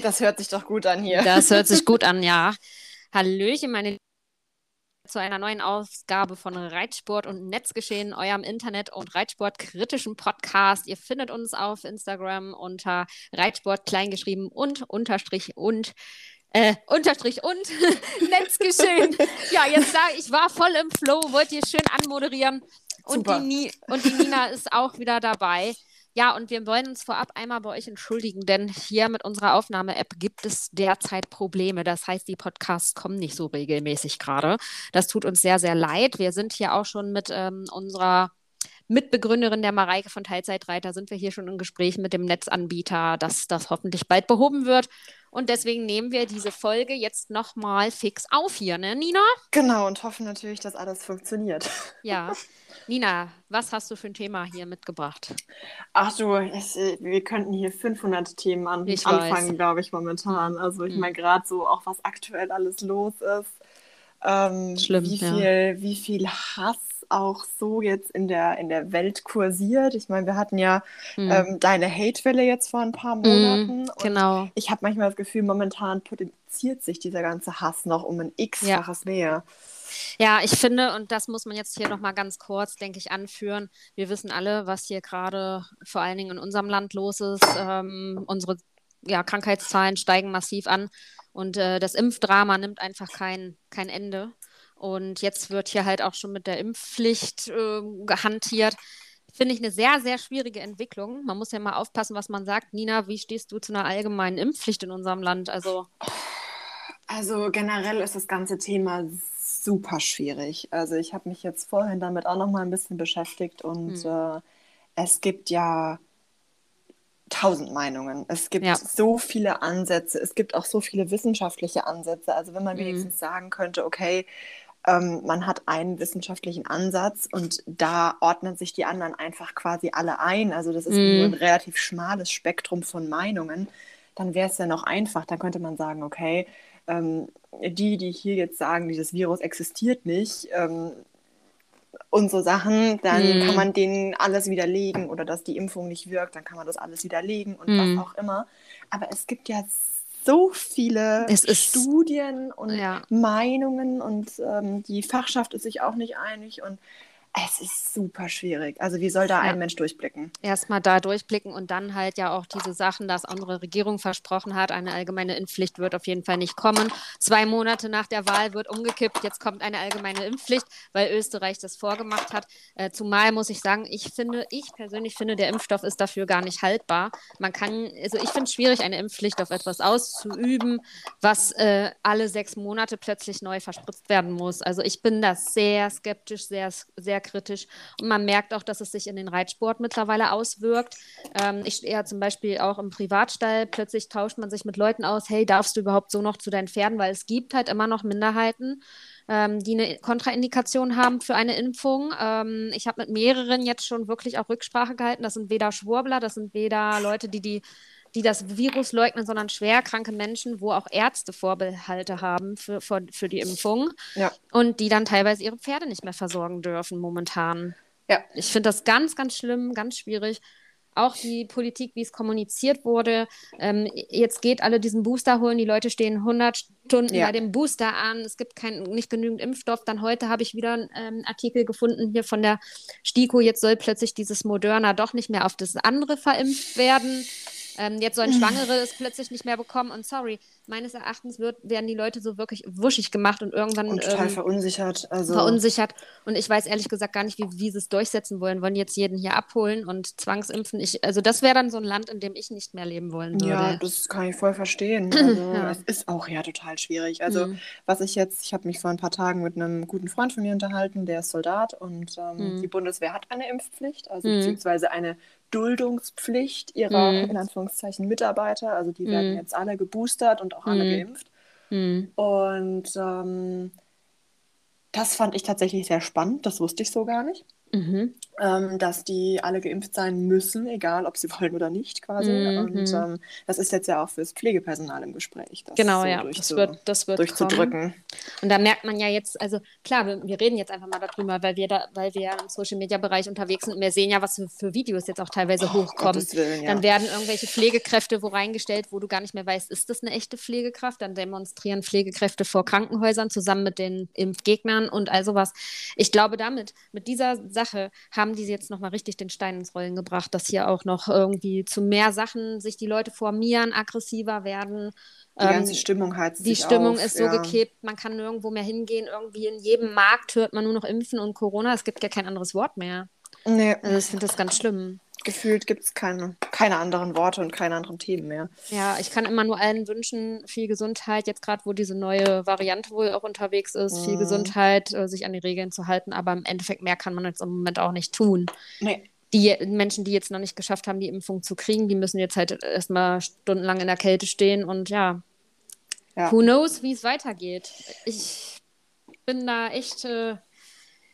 Das hört sich doch gut an hier. Das hört sich gut an, ja. Hallöchen, meine zu einer neuen Ausgabe von Reitsport und Netzgeschehen, eurem Internet- und Reitsport-kritischen Podcast. Ihr findet uns auf Instagram unter Reitsport kleingeschrieben und unterstrich und äh, Unterstrich und Netzgeschehen. ja, jetzt sage ich, war voll im Flow, wollt ihr schön anmoderieren. Und die, und die Nina ist auch wieder dabei. Ja, und wir wollen uns vorab einmal bei euch entschuldigen, denn hier mit unserer Aufnahme-App gibt es derzeit Probleme. Das heißt, die Podcasts kommen nicht so regelmäßig gerade. Das tut uns sehr, sehr leid. Wir sind hier auch schon mit ähm, unserer Mitbegründerin der Mareike von Teilzeitreiter sind wir hier schon im Gespräch mit dem Netzanbieter, dass das hoffentlich bald behoben wird. Und deswegen nehmen wir diese Folge jetzt nochmal fix auf hier, ne, Nina? Genau, und hoffen natürlich, dass alles funktioniert. Ja. Nina, was hast du für ein Thema hier mitgebracht? Ach du, ich, wir könnten hier 500 Themen an, anfangen, glaube ich, momentan. Also ich hm. meine gerade so auch, was aktuell alles los ist. Ähm, Schlimm, wie viel, ja. wie viel Hass auch so jetzt in der, in der Welt kursiert. Ich meine, wir hatten ja hm. ähm, deine Hatewelle jetzt vor ein paar hm, Monaten. Hm, genau. ich habe manchmal das Gefühl, momentan potenziert sich dieser ganze Hass noch um ein x-faches ja. mehr. Ja, ich finde, und das muss man jetzt hier nochmal ganz kurz, denke ich, anführen. Wir wissen alle, was hier gerade vor allen Dingen in unserem Land los ist. Ähm, unsere ja, Krankheitszahlen steigen massiv an und äh, das Impfdrama nimmt einfach kein, kein Ende. Und jetzt wird hier halt auch schon mit der Impfpflicht äh, gehantiert. Finde ich eine sehr, sehr schwierige Entwicklung. Man muss ja mal aufpassen, was man sagt. Nina, wie stehst du zu einer allgemeinen Impfpflicht in unserem Land? Also, also generell ist das ganze Thema super schwierig. Also ich habe mich jetzt vorhin damit auch noch mal ein bisschen beschäftigt und hm. äh, es gibt ja tausend Meinungen. Es gibt ja. so viele Ansätze. Es gibt auch so viele wissenschaftliche Ansätze. Also wenn man hm. wenigstens sagen könnte, okay, ähm, man hat einen wissenschaftlichen Ansatz und da ordnen sich die anderen einfach quasi alle ein. Also das ist mm. nur ein relativ schmales Spektrum von Meinungen. Dann wäre es ja noch einfach. Dann könnte man sagen, okay, ähm, die, die hier jetzt sagen, dieses Virus existiert nicht, ähm, und so Sachen, dann mm. kann man denen alles widerlegen oder dass die Impfung nicht wirkt, dann kann man das alles widerlegen und mm. was auch immer. Aber es gibt ja so viele Studien und ja. Meinungen und ähm, die Fachschaft ist sich auch nicht einig und es ist super schwierig. Also wie soll da ja. ein Mensch durchblicken? Erstmal da durchblicken und dann halt ja auch diese Sachen, dass unsere Regierung versprochen hat, eine allgemeine Impfpflicht wird auf jeden Fall nicht kommen. Zwei Monate nach der Wahl wird umgekippt, jetzt kommt eine allgemeine Impfpflicht, weil Österreich das vorgemacht hat. Äh, zumal muss ich sagen, ich finde, ich persönlich finde, der Impfstoff ist dafür gar nicht haltbar. Man kann, also ich finde es schwierig, eine Impfpflicht auf etwas auszuüben, was äh, alle sechs Monate plötzlich neu verspritzt werden muss. Also ich bin da sehr skeptisch, sehr, sehr sehr kritisch. Und man merkt auch, dass es sich in den Reitsport mittlerweile auswirkt. Ähm, ich ja zum Beispiel auch im Privatstall, plötzlich tauscht man sich mit Leuten aus, hey, darfst du überhaupt so noch zu deinen Pferden? Weil es gibt halt immer noch Minderheiten, ähm, die eine Kontraindikation haben für eine Impfung. Ähm, ich habe mit mehreren jetzt schon wirklich auch Rücksprache gehalten. Das sind weder Schwurbler, das sind weder Leute, die die die das Virus leugnen, sondern schwerkranke Menschen, wo auch Ärzte Vorbehalte haben für, für, für die Impfung ja. und die dann teilweise ihre Pferde nicht mehr versorgen dürfen momentan. Ja. Ich finde das ganz, ganz schlimm, ganz schwierig. Auch die Politik, wie es kommuniziert wurde. Ähm, jetzt geht alle diesen Booster holen, die Leute stehen 100 Stunden ja. bei dem Booster an, es gibt kein, nicht genügend Impfstoff. Dann heute habe ich wieder einen ähm, Artikel gefunden hier von der STIKO, jetzt soll plötzlich dieses Moderna doch nicht mehr auf das andere verimpft werden. Ähm, jetzt sollen Schwangere es plötzlich nicht mehr bekommen. Und sorry, meines Erachtens wird, werden die Leute so wirklich wuschig gemacht und irgendwann. Und total ähm, verunsichert. Also... Verunsichert. Und ich weiß ehrlich gesagt gar nicht, wie, wie sie es durchsetzen wollen. Wollen jetzt jeden hier abholen und zwangsimpfen? Ich, also, das wäre dann so ein Land, in dem ich nicht mehr leben wollen würde. Ja, das kann ich voll verstehen. Also, ja. Es ist auch ja total schwierig. Also, mhm. was ich jetzt, ich habe mich vor ein paar Tagen mit einem guten Freund von mir unterhalten, der ist Soldat und ähm, mhm. die Bundeswehr hat eine Impfpflicht, also mhm. beziehungsweise eine Duldungspflicht ihrer, mm. in Anführungszeichen, Mitarbeiter. Also die mm. werden jetzt alle geboostert und auch alle mm. geimpft. Und ähm, das fand ich tatsächlich sehr spannend. Das wusste ich so gar nicht. Mhm. Ähm, dass die alle geimpft sein müssen, egal ob sie wollen oder nicht quasi. Mhm. Und ähm, das ist jetzt ja auch fürs Pflegepersonal im Gespräch. Das genau, so ja, das wird, das wird durchzudrücken. Kommen. Und da merkt man ja jetzt, also klar, wir, wir, reden jetzt einfach mal darüber, weil wir da, weil wir im Social-Media-Bereich unterwegs sind und wir sehen ja, was für, für Videos jetzt auch teilweise oh, hochkommen. Willen, ja. Dann werden irgendwelche Pflegekräfte wo reingestellt, wo du gar nicht mehr weißt, ist das eine echte Pflegekraft? Dann demonstrieren Pflegekräfte vor Krankenhäusern zusammen mit den Impfgegnern und all sowas. Ich glaube, damit, mit dieser Sache haben die jetzt nochmal richtig den Stein ins Rollen gebracht, dass hier auch noch irgendwie zu mehr Sachen sich die Leute formieren, aggressiver werden. Die ähm, ganze Stimmung hat Die Stimmung auf, ist so ja. gekippt, man kann nirgendwo mehr hingehen. Irgendwie in jedem Markt hört man nur noch Impfen und Corona. Es gibt ja kein anderes Wort mehr. Nee. Also ich finde das ganz schlimm gefühlt gibt es keine, keine anderen Worte und keine anderen Themen mehr. Ja, ich kann immer nur allen wünschen, viel Gesundheit, jetzt gerade wo diese neue Variante wohl auch unterwegs ist, mhm. viel Gesundheit, äh, sich an die Regeln zu halten, aber im Endeffekt mehr kann man jetzt im Moment auch nicht tun. Nee. Die Menschen, die jetzt noch nicht geschafft haben, die Impfung zu kriegen, die müssen jetzt halt erstmal stundenlang in der Kälte stehen und ja, ja. who knows, wie es weitergeht. Ich bin da echt. Äh,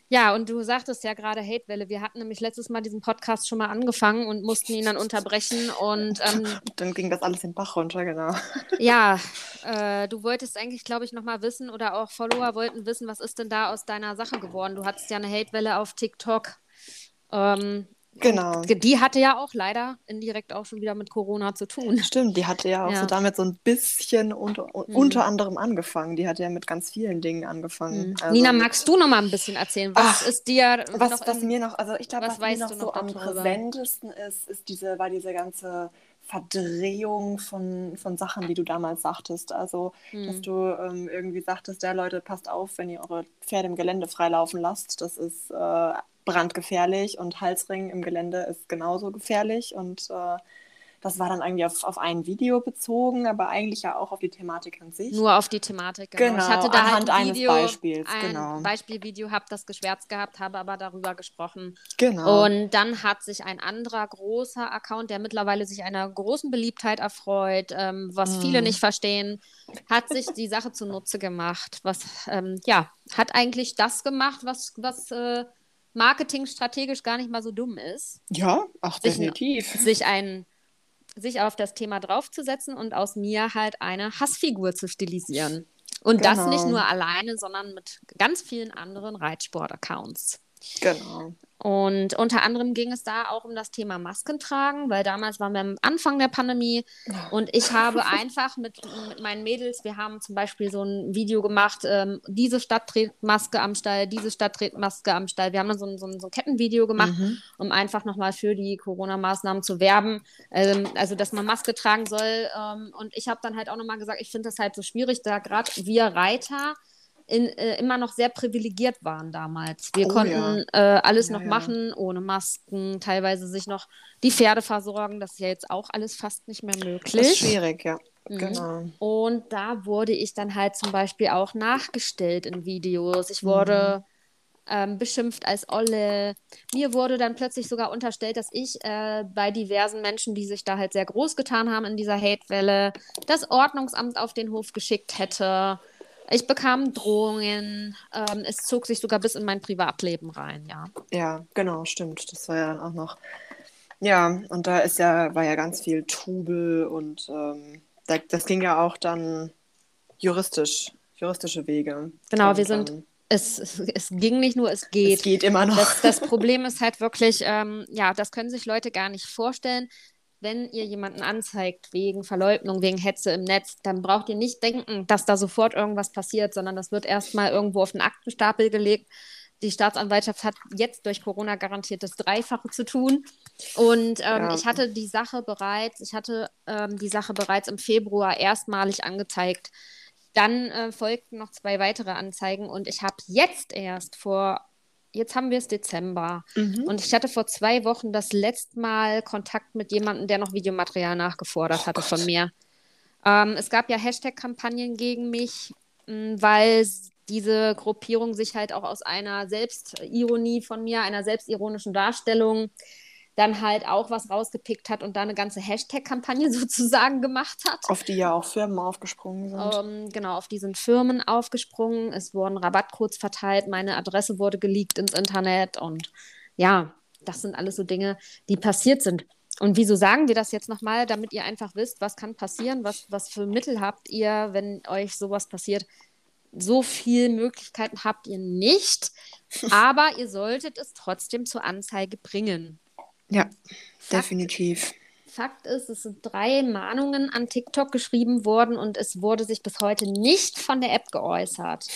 ja, und du sagtest ja gerade Hatewelle. Wir hatten nämlich letztes Mal diesen Podcast schon mal angefangen und mussten ihn dann unterbrechen. Und ähm, dann ging das alles in den Bach runter, genau. Ja, äh, du wolltest eigentlich, glaube ich, nochmal wissen oder auch Follower wollten wissen, was ist denn da aus deiner Sache geworden? Du hattest ja eine Hatewelle auf TikTok. Ähm, Genau. Die hatte ja auch leider indirekt auch schon wieder mit Corona zu tun. Stimmt, die hatte ja auch ja. so damit so ein bisschen unter, mhm. unter anderem angefangen. Die hat ja mit ganz vielen Dingen angefangen. Mhm. Also Nina, magst du noch mal ein bisschen erzählen? Was Ach, ist dir was, noch was in, mir noch, also ich glaube, was, was mir noch so am präsentesten ist, ist diese, war diese ganze Verdrehung von, von Sachen, die du damals sagtest. Also, mhm. dass du ähm, irgendwie sagtest, ja Leute, passt auf, wenn ihr eure Pferde im Gelände freilaufen lasst. Das ist äh, brandgefährlich und Halsring im Gelände ist genauso gefährlich. Und äh, das war dann irgendwie auf, auf ein Video bezogen, aber eigentlich ja auch auf die Thematik an sich. Nur auf die Thematik, genau. genau ich hatte da anhand halt ein Video, eines Beispiels, ein genau. Beispielvideo, habe das geschwärzt gehabt, habe aber darüber gesprochen. Genau. Und dann hat sich ein anderer großer Account, der mittlerweile sich einer großen Beliebtheit erfreut, ähm, was hm. viele nicht verstehen, hat sich die Sache zunutze gemacht. Was, ähm, ja, hat eigentlich das gemacht, was, was äh, Marketing strategisch gar nicht mal so dumm ist. Ja, ach, definitiv. Sich, sich ein sich auf das Thema draufzusetzen und aus mir halt eine Hassfigur zu stilisieren. Und genau. das nicht genau. nur alleine, sondern mit ganz vielen anderen Reitsport-Accounts. Genau. Und unter anderem ging es da auch um das Thema Masken tragen, weil damals waren wir am Anfang der Pandemie und ich habe einfach mit, mit meinen Mädels, wir haben zum Beispiel so ein Video gemacht, ähm, diese Stadt trägt Maske am Stall, diese Stadt trägt Maske am Stall. Wir haben dann so ein, so ein, so ein Kettenvideo gemacht, mhm. um einfach nochmal für die Corona-Maßnahmen zu werben, ähm, also dass man Maske tragen soll. Ähm, und ich habe dann halt auch nochmal gesagt, ich finde das halt so schwierig, da gerade wir Reiter, in, äh, immer noch sehr privilegiert waren damals. Wir oh, konnten ja. äh, alles ja, noch ja. machen, ohne Masken, teilweise sich noch die Pferde versorgen. Das ist ja jetzt auch alles fast nicht mehr möglich. Das ist schwierig, ja. Mhm. Genau. Und da wurde ich dann halt zum Beispiel auch nachgestellt in Videos. Ich wurde mhm. ähm, beschimpft als Olle. Mir wurde dann plötzlich sogar unterstellt, dass ich äh, bei diversen Menschen, die sich da halt sehr groß getan haben in dieser Hatewelle, das Ordnungsamt auf den Hof geschickt hätte. Ich bekam Drohungen. Ähm, es zog sich sogar bis in mein Privatleben rein, ja. Ja, genau, stimmt. Das war ja dann auch noch. Ja, und da ist ja, war ja ganz viel Trubel und ähm, da, das ging ja auch dann juristisch, juristische Wege. Genau, und, wir sind. Es, es, ging nicht nur, es geht. Es geht immer noch. Das, das Problem ist halt wirklich, ähm, ja, das können sich Leute gar nicht vorstellen wenn ihr jemanden anzeigt wegen Verleugnung, wegen Hetze im Netz, dann braucht ihr nicht denken, dass da sofort irgendwas passiert, sondern das wird erstmal irgendwo auf den Aktenstapel gelegt. Die Staatsanwaltschaft hat jetzt durch Corona garantiert das Dreifache zu tun. Und ähm, ja. ich hatte die Sache bereits, ich hatte ähm, die Sache bereits im Februar erstmalig angezeigt. Dann äh, folgten noch zwei weitere Anzeigen und ich habe jetzt erst vor jetzt haben wir es Dezember. Mhm. Und ich hatte vor zwei Wochen das letzte Mal Kontakt mit jemandem, der noch Videomaterial nachgefordert oh hatte Gott. von mir. Ähm, es gab ja Hashtag-Kampagnen gegen mich, mh, weil diese Gruppierung sich halt auch aus einer Selbstironie von mir, einer selbstironischen Darstellung dann halt auch was rausgepickt hat und da eine ganze Hashtag-Kampagne sozusagen gemacht hat. Auf die ja auch Firmen aufgesprungen sind. Ähm, genau, auf die sind Firmen aufgesprungen. Es wurden Rabattcodes verteilt, meine Adresse wurde geleakt ins Internet und ja, das sind alles so Dinge, die passiert sind. Und wieso sagen wir das jetzt nochmal, damit ihr einfach wisst, was kann passieren, was, was für Mittel habt ihr, wenn euch sowas passiert? So viele Möglichkeiten habt ihr nicht, aber ihr solltet es trotzdem zur Anzeige bringen. Ja, Fakt, definitiv. Fakt ist, es sind drei Mahnungen an TikTok geschrieben worden und es wurde sich bis heute nicht von der App geäußert.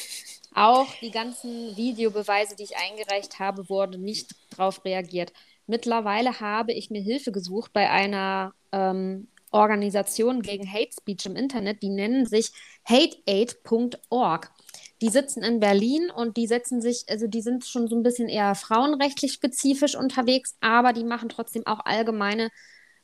Auch die ganzen Videobeweise, die ich eingereicht habe, wurde nicht darauf reagiert. Mittlerweile habe ich mir Hilfe gesucht bei einer ähm, Organisation gegen Hate Speech im Internet. Die nennen sich hateaid.org. Die sitzen in Berlin und die setzen sich, also die sind schon so ein bisschen eher frauenrechtlich spezifisch unterwegs, aber die machen trotzdem auch allgemeine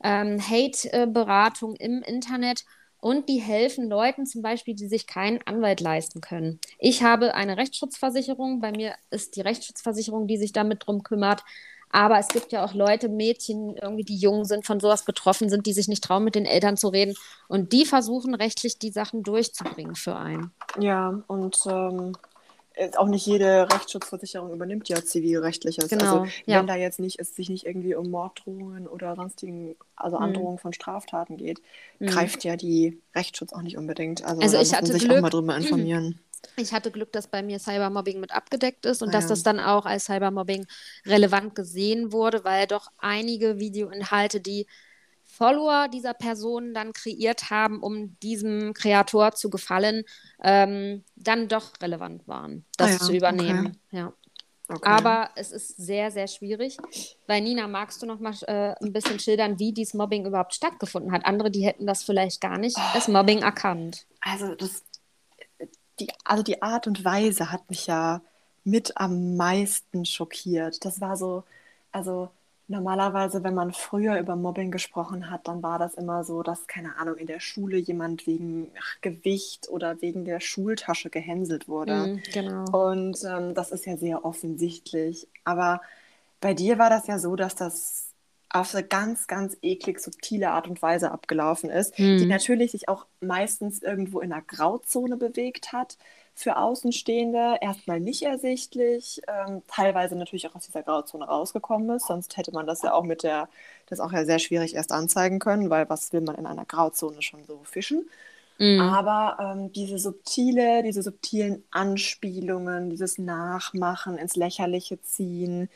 ähm, Hate-Beratung im Internet und die helfen Leuten zum Beispiel, die sich keinen Anwalt leisten können. Ich habe eine Rechtsschutzversicherung, bei mir ist die Rechtsschutzversicherung, die sich damit drum kümmert. Aber es gibt ja auch Leute, Mädchen, irgendwie, die jung sind, von sowas betroffen sind, die sich nicht trauen, mit den Eltern zu reden. Und die versuchen rechtlich die Sachen durchzubringen für einen. Ja, und ähm, auch nicht jede Rechtsschutzversicherung übernimmt ja zivilrechtliches. Genau, also wenn ja. da jetzt nicht es sich nicht irgendwie um Morddrohungen oder sonstigen, also mhm. Androhungen mhm. von Straftaten geht, mhm. greift ja die Rechtsschutz auch nicht unbedingt. Also, also da ich muss man sich Glück, auch mal drüber informieren. Ich hatte Glück, dass bei mir Cybermobbing mit abgedeckt ist und ah, dass ja. das dann auch als Cybermobbing relevant gesehen wurde, weil doch einige Videoinhalte, die Follower dieser Person dann kreiert haben, um diesem Kreator zu gefallen, ähm, dann doch relevant waren, das ah, ja. zu übernehmen. Okay. Ja. Okay. Aber es ist sehr, sehr schwierig. Weil Nina, magst du noch mal äh, ein bisschen schildern, wie dieses Mobbing überhaupt stattgefunden hat? Andere, die hätten das vielleicht gar nicht oh. als Mobbing erkannt. Also das die, also die Art und Weise hat mich ja mit am meisten schockiert. Das war so, also normalerweise, wenn man früher über Mobbing gesprochen hat, dann war das immer so, dass, keine Ahnung, in der Schule jemand wegen ach, Gewicht oder wegen der Schultasche gehänselt wurde. Mm, genau. Und ähm, das ist ja sehr offensichtlich. Aber bei dir war das ja so, dass das auf eine ganz, ganz eklig subtile Art und Weise abgelaufen ist, hm. die natürlich sich auch meistens irgendwo in einer Grauzone bewegt hat. Für Außenstehende erstmal nicht ersichtlich, ähm, teilweise natürlich auch aus dieser Grauzone rausgekommen ist, sonst hätte man das ja auch mit der, das auch ja sehr schwierig erst anzeigen können, weil was will man in einer Grauzone schon so fischen? Mhm. Aber ähm, diese subtile, diese subtilen Anspielungen, dieses Nachmachen, ins Lächerliche ziehen,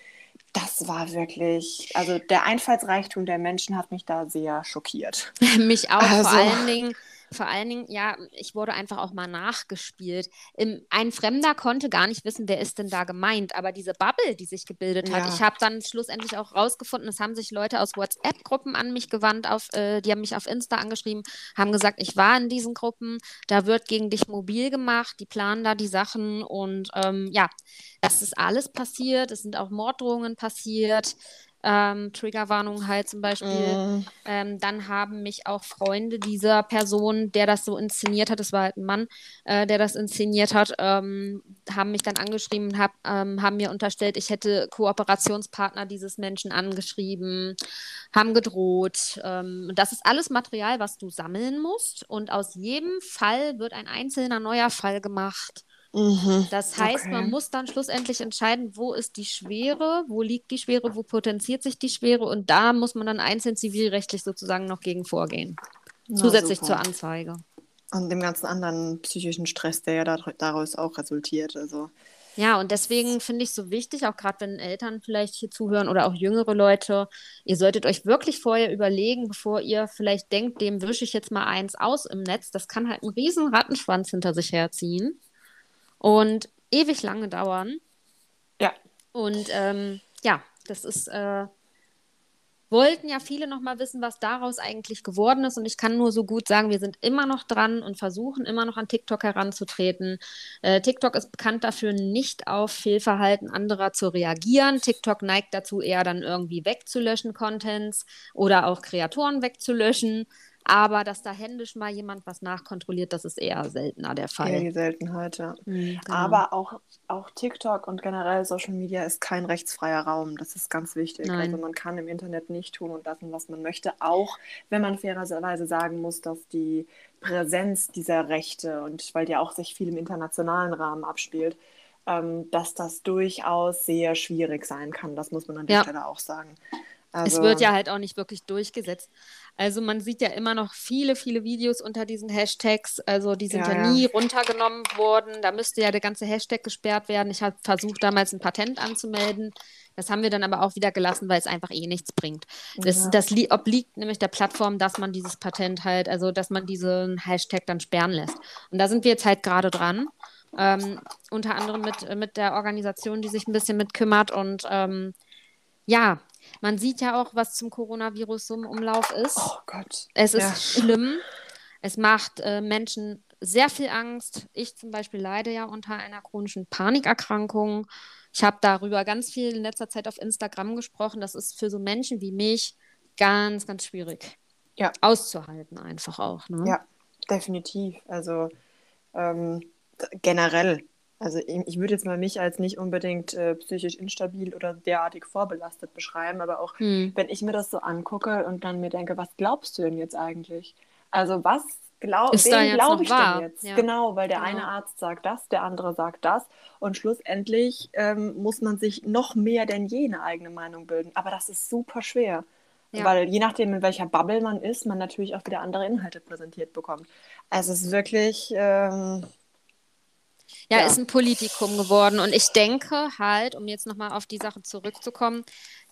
das war wirklich, also der Einfallsreichtum der Menschen hat mich da sehr schockiert. mich auch, also, vor allen Dingen vor allen Dingen, ja, ich wurde einfach auch mal nachgespielt. Im, ein Fremder konnte gar nicht wissen, wer ist denn da gemeint, aber diese Bubble, die sich gebildet hat, ja. ich habe dann schlussendlich auch rausgefunden, es haben sich Leute aus WhatsApp-Gruppen an mich gewandt, auf, äh, die haben mich auf Insta angeschrieben, haben gesagt, ich war in diesen Gruppen, da wird gegen dich mobil gemacht, die planen da die Sachen und ähm, ja, das ist alles passiert, es sind auch Morddrohungen passiert ähm, Triggerwarnung halt zum Beispiel. Mm. Ähm, dann haben mich auch Freunde dieser Person, der das so inszeniert hat, das war halt ein Mann, äh, der das inszeniert hat, ähm, haben mich dann angeschrieben, hab, ähm, haben mir unterstellt, ich hätte Kooperationspartner dieses Menschen angeschrieben, haben gedroht. Ähm, das ist alles Material, was du sammeln musst und aus jedem Fall wird ein einzelner neuer Fall gemacht. Mhm. Das heißt, okay. man muss dann schlussendlich entscheiden, wo ist die Schwere, wo liegt die Schwere, wo potenziert sich die Schwere und da muss man dann einzeln zivilrechtlich sozusagen noch gegen vorgehen. Na, zusätzlich super. zur Anzeige. Und dem ganzen anderen psychischen Stress, der ja daraus auch resultiert. Also. Ja, und deswegen finde ich so wichtig, auch gerade wenn Eltern vielleicht hier zuhören oder auch jüngere Leute, ihr solltet euch wirklich vorher überlegen, bevor ihr vielleicht denkt, dem wische ich jetzt mal eins aus im Netz. Das kann halt einen riesen Rattenschwanz hinter sich herziehen und ewig lange dauern. Ja. Und ähm, ja, das ist, äh, wollten ja viele noch mal wissen, was daraus eigentlich geworden ist. Und ich kann nur so gut sagen, wir sind immer noch dran und versuchen immer noch an TikTok heranzutreten. Äh, TikTok ist bekannt dafür, nicht auf Fehlverhalten anderer zu reagieren. TikTok neigt dazu, eher dann irgendwie wegzulöschen, Contents oder auch Kreatoren wegzulöschen. Aber dass da händisch mal jemand was nachkontrolliert, das ist eher seltener der Fall. Eher die Seltenheit, ja. Mhm, genau. Aber auch, auch TikTok und generell Social Media ist kein rechtsfreier Raum. Das ist ganz wichtig. Nein. Also man kann im Internet nicht tun und lassen, was man möchte. Auch wenn man fairerweise sagen muss, dass die Präsenz dieser Rechte und weil die auch sich viel im internationalen Rahmen abspielt, ähm, dass das durchaus sehr schwierig sein kann. Das muss man an der Ja. Stelle auch sagen. Es Also, wird ja halt auch nicht wirklich durchgesetzt. Also man sieht ja immer noch viele, viele Videos unter diesen Hashtags. Also die sind Ja, ja, ja. nie runtergenommen worden. Da müsste ja der ganze Hashtag gesperrt werden. Ich habe versucht, damals ein Patent anzumelden. Das haben wir dann aber auch wieder gelassen, weil es einfach eh nichts bringt. Das, Ja. das li obliegt nämlich der Plattform, dass man dieses Patent halt, also dass man diesen Hashtag dann sperren lässt. Und da sind wir jetzt halt gerade dran. Ähm, unter anderem mit, mit der Organisation, die sich ein bisschen mit kümmert. Und ähm, ja, man sieht ja auch, was zum Coronavirus so im Umlauf ist. oh Gott. Es ist Ja. schlimm. Es macht äh, Menschen sehr viel Angst. Ich zum Beispiel leide ja unter einer chronischen Panikerkrankung. Ich habe darüber ganz viel in letzter Zeit auf Instagram gesprochen. Das ist für so Menschen wie mich ganz, ganz schwierig. Ja. Auszuhalten einfach auch. Ne? Ja, definitiv. Also ähm, generell. Also ich, würde jetzt mal mich als nicht unbedingt äh, psychisch instabil oder derartig vorbelastet beschreiben, aber auch Hm. wenn ich mir das so angucke und dann mir denke, was glaubst du denn jetzt eigentlich? Also was glaub, glaube ich wahr? denn jetzt? Ja. Genau, weil der Genau. eine Arzt sagt das, der andere sagt das und schlussendlich ähm, muss man sich noch mehr denn je eine eigene Meinung bilden. Aber das ist super schwer. Ja. Weil je nachdem, in welcher Bubble man ist, man natürlich auch wieder andere Inhalte präsentiert bekommt. Also es ist wirklich, ähm, Ja, Ja. ist ein Politikum geworden. Und ich denke halt, um jetzt nochmal auf die Sache zurückzukommen,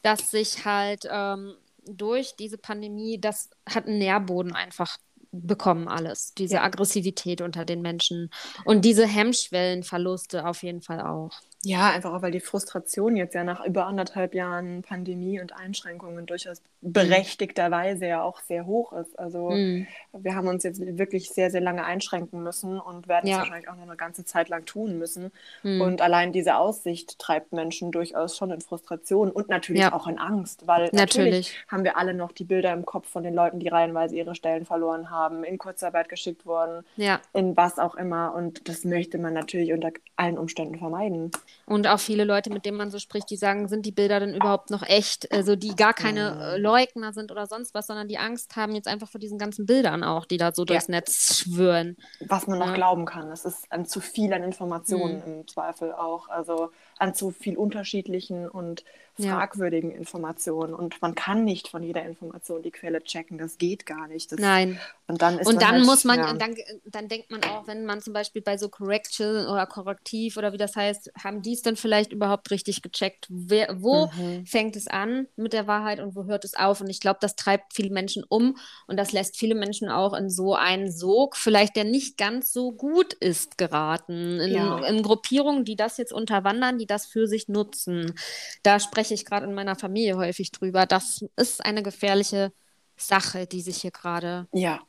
dass sich halt ähm, durch diese Pandemie, das hat einen Nährboden einfach bekommen alles. Diese. Aggressivität unter den Menschen und diese Hemmschwellenverluste auf jeden Fall auch. Ja, einfach auch, weil die Frustration jetzt ja nach über anderthalb Jahren Pandemie und Einschränkungen durchaus berechtigterweise ja auch sehr hoch ist. Also Hm. wir haben uns jetzt wirklich sehr, sehr lange einschränken müssen und werden es Ja. wahrscheinlich auch noch eine ganze Zeit lang tun müssen. Hm. Und allein diese Aussicht treibt Menschen durchaus schon in Frustration und natürlich Ja. auch in Angst, weil natürlich. Natürlich. haben wir alle noch die Bilder im Kopf von den Leuten, die reihenweise ihre Stellen verloren haben, in Kurzarbeit geschickt wurden, Ja. in was auch immer. Und das möchte man natürlich unter allen Umständen vermeiden. Und auch viele Leute, mit denen man so spricht, die sagen, sind die Bilder denn überhaupt noch echt? Also die gar keine Mhm. äh, Leugner sind oder sonst was, sondern die Angst haben jetzt einfach vor diesen ganzen Bildern auch, die da so durchs Netz schwören. Was man noch Ja. glauben kann. Es ist an zu viel an Informationen Mhm. im Zweifel auch. Also an zu viel unterschiedlichen und Ja. fragwürdigen Informationen. Und man kann nicht von jeder Information die Quelle checken. Das geht gar nicht. Das, Nein. Und dann, ist Und dann halt, muss man, ja. dann, dann denkt man auch, wenn man zum Beispiel bei so Correction oder Korrektiv oder wie das heißt, haben die es dann vielleicht überhaupt richtig gecheckt? Wer, wo Mhm. fängt es an mit der Wahrheit und wo hört es auf? Und ich glaube, das treibt viele Menschen um und das lässt viele Menschen auch in so einen Sog, vielleicht der nicht ganz so gut ist, geraten. In, Ja. in Gruppierungen, die das jetzt unterwandern, die das für sich nutzen. Da spreche ich gerade in meiner Familie häufig drüber. Das ist eine gefährliche Sache, die sich hier gerade ja,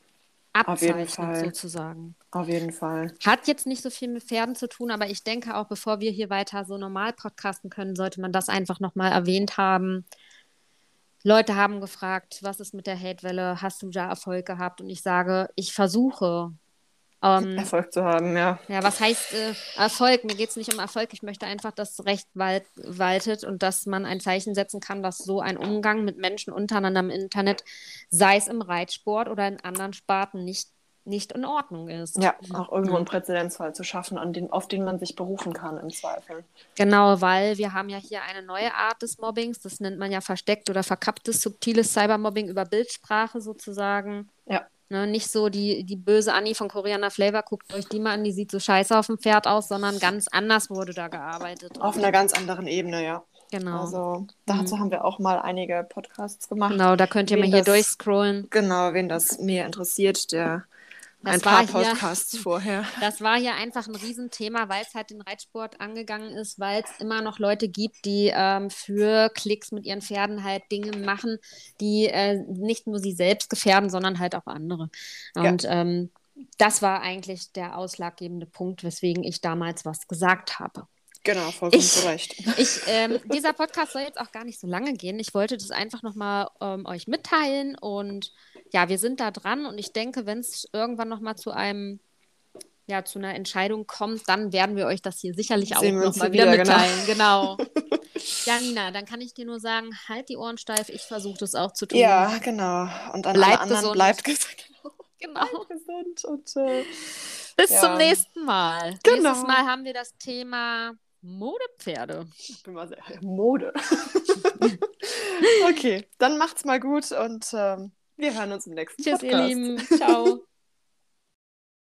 abzeichnet, sozusagen. auf jeden Fall. Hat jetzt nicht so viel mit Pferden zu tun, aber ich denke auch, bevor wir hier weiter so normal podcasten können, sollte man das einfach nochmal erwähnt haben. Leute haben gefragt, was ist mit der Hatewelle? Hast du da Erfolg gehabt? Und ich sage, ich versuche. Ähm, Erfolg zu haben, ja. ja, was heißt äh, Erfolg? Mir geht es nicht um Erfolg. Ich möchte einfach, dass Recht wal waltet und dass man ein Zeichen setzen kann, dass so ein Umgang mit Menschen untereinander im Internet, sei es im Reitsport oder in anderen Sparten, nicht, nicht in Ordnung ist. Ja, auch irgendwo einen Präzedenzfall zu schaffen, an den, auf den man sich berufen kann im Zweifel. Genau, weil wir haben ja hier eine neue Art des Mobbings. Das nennt man ja versteckt oder verkapptes, subtiles Cybermobbing über Bildsprache sozusagen. Ja. Ne, nicht so die, die böse Annie von Koreaner Flavor, guckt euch die mal an, die sieht so scheiße auf dem Pferd aus, sondern ganz anders wurde da gearbeitet. Auf einer ganz anderen Ebene, ja. genau. Also dazu haben wir auch mal einige Podcasts gemacht. genau, da könnt ihr wen mal hier das- durchscrollen. Genau, wen das mehr interessiert, der Das ein paar war hier- Podcasts vorher. Das war hier einfach ein Riesenthema, weil es halt den Reitsport angegangen ist, weil es immer noch Leute gibt, die ähm, für Klicks mit ihren Pferden halt Dinge machen, die äh, nicht nur sie selbst gefährden, sondern halt auch andere. Ja. Und ähm, das war eigentlich der ausschlaggebende Punkt, weswegen ich damals was gesagt habe. Genau, vollkommen Ich- zu Recht. Ich, ähm, dieser Podcast soll jetzt auch gar nicht so lange gehen. Ich wollte das einfach nochmal ähm, euch mitteilen und ja, wir sind da dran und ich denke, wenn es irgendwann nochmal zu einem, ja, zu einer Entscheidung kommt, dann werden wir euch das hier sicherlich auch nochmal wieder wieder, genau. mitteilen. Genau. ja, Nina, dann kann ich dir nur sagen, halt die Ohren steif, ich versuche das auch zu tun. Ja, genau. Und an Bleibt alle anderen gesund. bleibt gesund. Genau. Bleibt gesund und äh, Bis Ja. zum nächsten Mal. Genau. Nächstes Mal haben wir das Thema Modepferde. Ich bin mal sehr Mode. okay, dann macht's mal gut und ähm, wir hören uns im nächsten Tschüss, Podcast. ihr Lieben. Ciao.